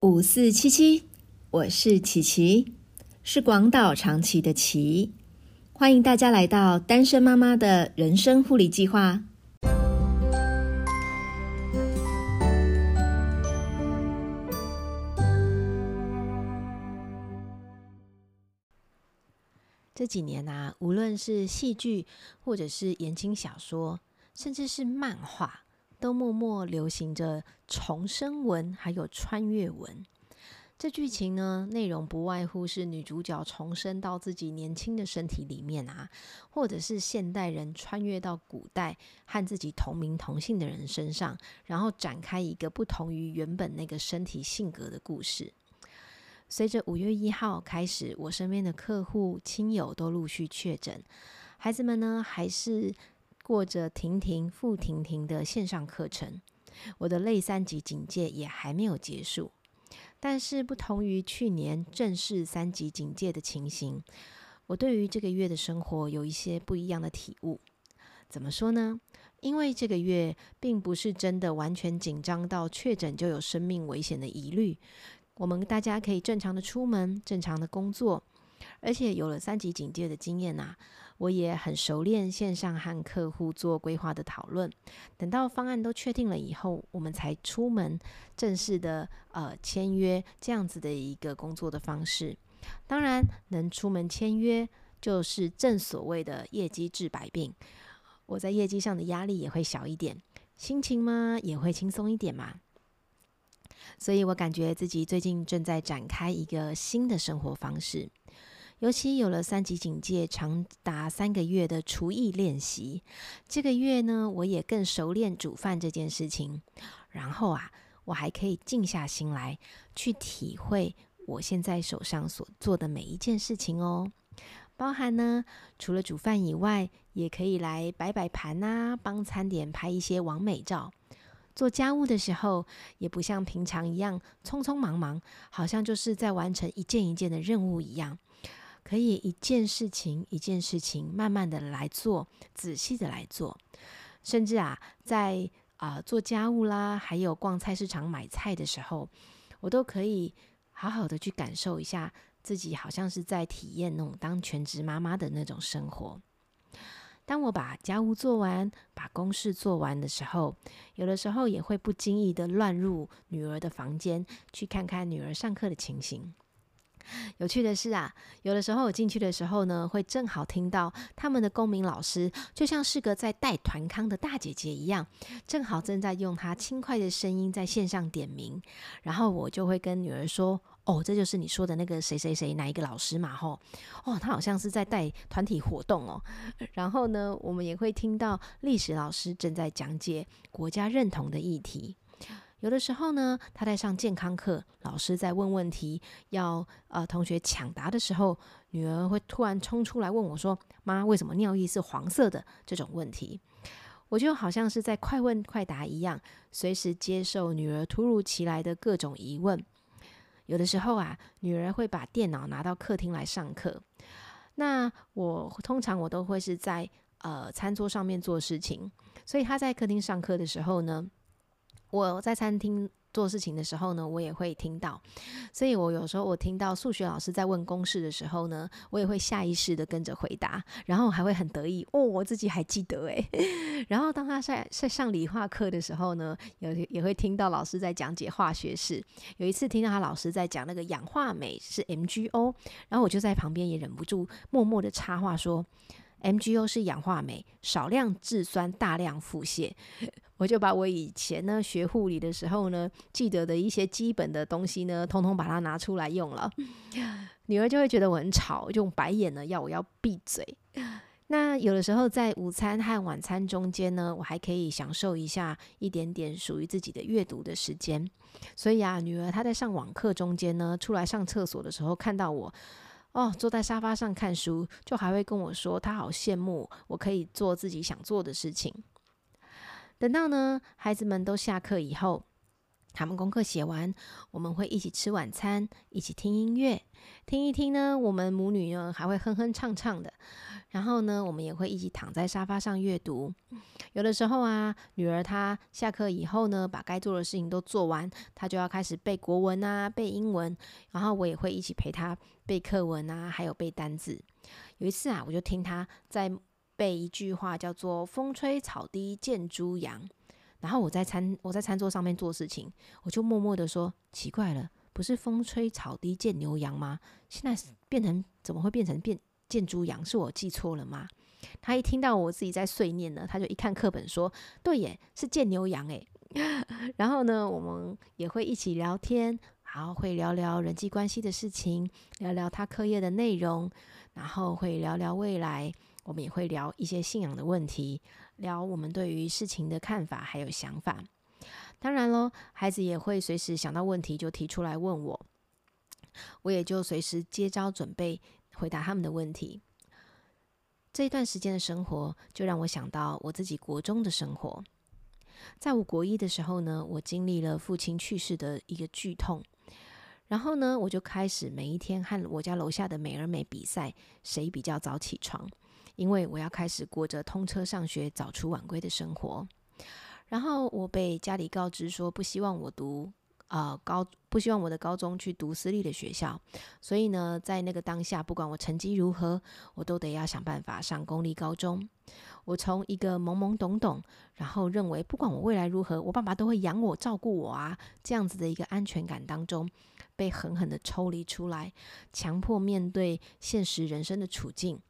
五四七七，我是琪琪，是广岛长崎的琪，欢迎大家来到单身妈妈的人生护理计划。这几年啊，无论是戏剧，或者是言情小说，甚至是漫画。都默默流行着重生文，还有穿越文。这剧情呢，内容不外乎是女主角重生到自己年轻的身体里面啊，或者是现代人穿越到古代和自己同名同姓的人身上，然后展开一个不同于原本那个身体性格的故事。随着五月一号开始，我身边的客户亲友都陆续确诊，孩子们呢还是。过着停停复停停的线上课程，我的类三级警戒也还没有结束。但是不同于去年正式三级警戒的情形，我对于这个月的生活有一些不一样的体悟。怎么说呢？因为这个月并不是真的完全紧张到确诊就有生命危险的疑虑，我们大家可以正常的出门，正常的工作，而且有了三级警戒的经验呐。我也很熟练线上和客户做规划的讨论，等到方案都确定了以后，我们才出门正式的呃签约这样子的一个工作的方式。当然，能出门签约，就是正所谓的业绩治百病。我在业绩上的压力也会小一点，心情嘛也会轻松一点嘛。所以我感觉自己最近正在展开一个新的生活方式。尤其有了三级警戒，长达三个月的厨艺练习，这个月呢，我也更熟练煮饭这件事情。然后啊，我还可以静下心来，去体会我现在手上所做的每一件事情哦。包含呢，除了煮饭以外，也可以来摆摆盘啊，帮餐点拍一些完美照。做家务的时候，也不像平常一样匆匆忙忙，好像就是在完成一件一件的任务一样。可以一件事情一件事情慢慢的来做，仔细的来做，甚至啊，在啊做家务啦，还有逛菜市场买菜的时候，我都可以好好的去感受一下自己，好像是在体验那种当全职妈妈的那种生活。当我把家务做完，把公事做完的时候，有的时候也会不经意的乱入女儿的房间，去看看女儿上课的情形。有趣的是啊，有的时候我进去的时候呢，会正好听到他们的公民老师，就像是个在带团康的大姐姐一样，正好正在用她轻快的声音在线上点名，然后我就会跟女儿说：“哦，这就是你说的那个谁谁谁哪一个老师嘛？吼，哦，他好像是在带团体活动哦。”然后呢，我们也会听到历史老师正在讲解国家认同的议题。有的时候呢，他在上健康课，老师在问问题，要呃同学抢答的时候，女儿会突然冲出来问我说：“妈，为什么尿液是黄色的？”这种问题，我就好像是在快问快答一样，随时接受女儿突如其来的各种疑问。有的时候啊，女儿会把电脑拿到客厅来上课，那我通常我都会是在呃餐桌上面做事情，所以她在客厅上课的时候呢。我在餐厅做事情的时候呢，我也会听到，所以我有时候我听到数学老师在问公式的时候呢，我也会下意识的跟着回答，然后还会很得意哦，我自己还记得诶。然后当他在在上理化课的时候呢，有也会听到老师在讲解化学式。有一次听到他老师在讲那个氧化镁是 MgO，然后我就在旁边也忍不住默默的插话说。MgO 是氧化镁，少量制酸，大量腹泻。我就把我以前呢学护理的时候呢记得的一些基本的东西呢，通通把它拿出来用了。女儿就会觉得我很吵，用白眼呢要我要闭嘴。那有的时候在午餐和晚餐中间呢，我还可以享受一下一点点属于自己的阅读的时间。所以啊，女儿她在上网课中间呢，出来上厕所的时候看到我。哦，坐在沙发上看书，就还会跟我说他好羡慕我可以做自己想做的事情。等到呢孩子们都下课以后，他们功课写完，我们会一起吃晚餐，一起听音乐，听一听呢。我们母女呢还会哼哼唱唱的，然后呢，我们也会一起躺在沙发上阅读。有的时候啊，女儿她下课以后呢，把该做的事情都做完，她就要开始背国文啊，背英文。然后我也会一起陪她背课文啊，还有背单字。有一次啊，我就听她在背一句话，叫做“风吹草低见猪羊”。然后我在餐我在餐桌上面做事情，我就默默的说：“奇怪了，不是风吹草低见牛羊吗？现在变成怎么会变成变见猪羊？是我记错了吗？”他一听到我自己在碎念呢，他就一看课本说：“对耶，是见牛羊诶。然后呢，我们也会一起聊天，然后会聊聊人际关系的事情，聊聊他课业的内容，然后会聊聊未来，我们也会聊一些信仰的问题。聊我们对于事情的看法还有想法，当然喽，孩子也会随时想到问题就提出来问我，我也就随时接招准备回答他们的问题。这一段时间的生活，就让我想到我自己国中的生活。在我国一的时候呢，我经历了父亲去世的一个剧痛，然后呢，我就开始每一天和我家楼下的美而美比赛，谁比较早起床。因为我要开始过着通车上学、早出晚归的生活，然后我被家里告知说不希望我读呃高，不希望我的高中去读私立的学校，所以呢，在那个当下，不管我成绩如何，我都得要想办法上公立高中。我从一个懵懵懂懂，然后认为不管我未来如何，我爸爸都会养我、照顾我啊，这样子的一个安全感当中，被狠狠的抽离出来，强迫面对现实人生的处境。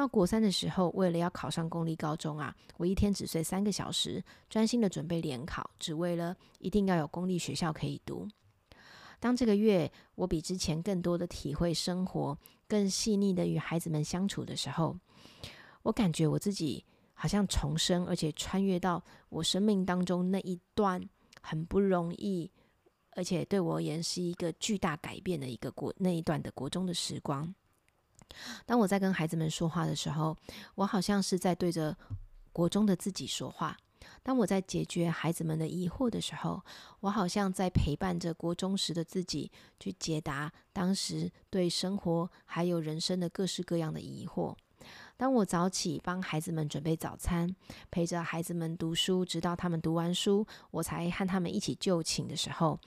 到国三的时候，为了要考上公立高中啊，我一天只睡三个小时，专心的准备联考，只为了一定要有公立学校可以读。当这个月我比之前更多的体会生活，更细腻的与孩子们相处的时候，我感觉我自己好像重生，而且穿越到我生命当中那一段很不容易，而且对我而言是一个巨大改变的一个国那一段的国中的时光。当我在跟孩子们说话的时候，我好像是在对着国中的自己说话；当我在解决孩子们的疑惑的时候，我好像在陪伴着国中时的自己去解答当时对生活还有人生的各式各样的疑惑。当我早起帮孩子们准备早餐，陪着孩子们读书，直到他们读完书，我才和他们一起就寝的时候。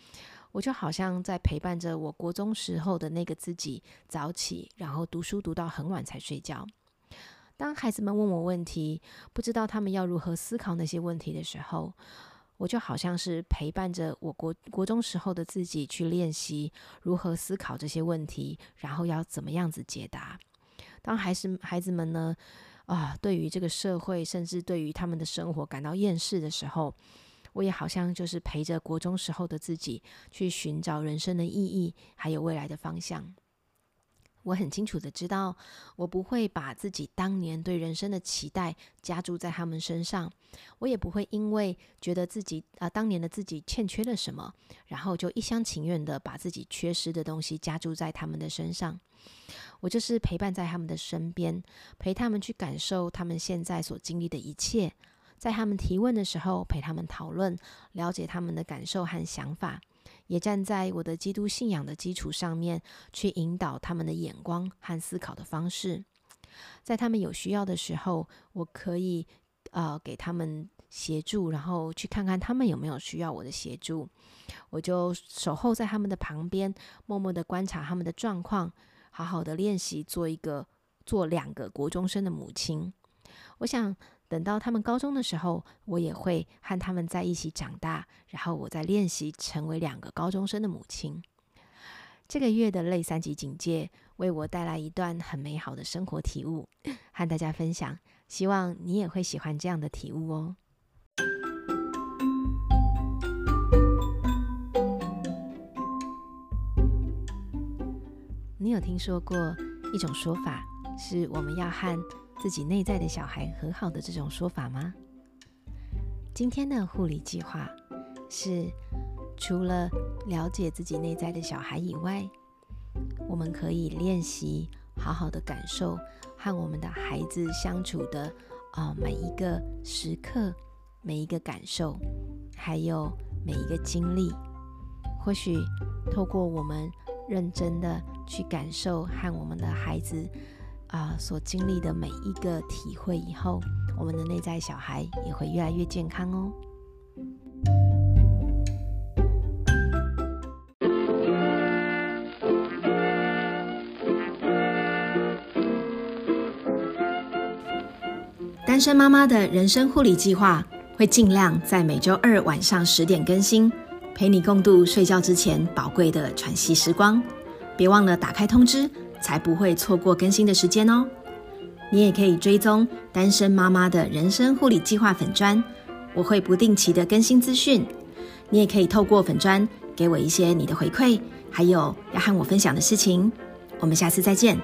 我就好像在陪伴着我国中时候的那个自己早起，然后读书读到很晚才睡觉。当孩子们问我问题，不知道他们要如何思考那些问题的时候，我就好像是陪伴着我国国中时候的自己去练习如何思考这些问题，然后要怎么样子解答。当孩子孩子们呢啊，对于这个社会，甚至对于他们的生活感到厌世的时候。我也好像就是陪着国中时候的自己去寻找人生的意义，还有未来的方向。我很清楚的知道，我不会把自己当年对人生的期待加注在他们身上，我也不会因为觉得自己啊当年的自己欠缺了什么，然后就一厢情愿的把自己缺失的东西加注在他们的身上。我就是陪伴在他们的身边，陪他们去感受他们现在所经历的一切。在他们提问的时候，陪他们讨论，了解他们的感受和想法，也站在我的基督信仰的基础上面，去引导他们的眼光和思考的方式。在他们有需要的时候，我可以呃给他们协助，然后去看看他们有没有需要我的协助。我就守候在他们的旁边，默默的观察他们的状况，好好的练习做一个做两个国中生的母亲。我想。等到他们高中的时候，我也会和他们在一起长大，然后我再练习成为两个高中生的母亲。这个月的类三级警戒为我带来一段很美好的生活体悟，和大家分享。希望你也会喜欢这样的体悟哦。你有听说过一种说法，是我们要和。自己内在的小孩和好的这种说法吗？今天的护理计划是，除了了解自己内在的小孩以外，我们可以练习好好的感受和我们的孩子相处的啊每一个时刻、每一个感受，还有每一个经历。或许透过我们认真的去感受和我们的孩子。啊所经历的每一个体会以后，我们的内在小孩也会越来越健康哦。单身妈妈的人生护理计划会尽量在每周二晚上十点更新，陪你共度睡觉之前宝贵的喘息时光。别忘了打开通知，才不会错过更新的时间哦。你也可以追踪单身妈妈的人生护理计划粉砖，我会不定期的更新资讯。你也可以透过粉砖给我一些你的回馈，还有要和我分享的事情。我们下次再见。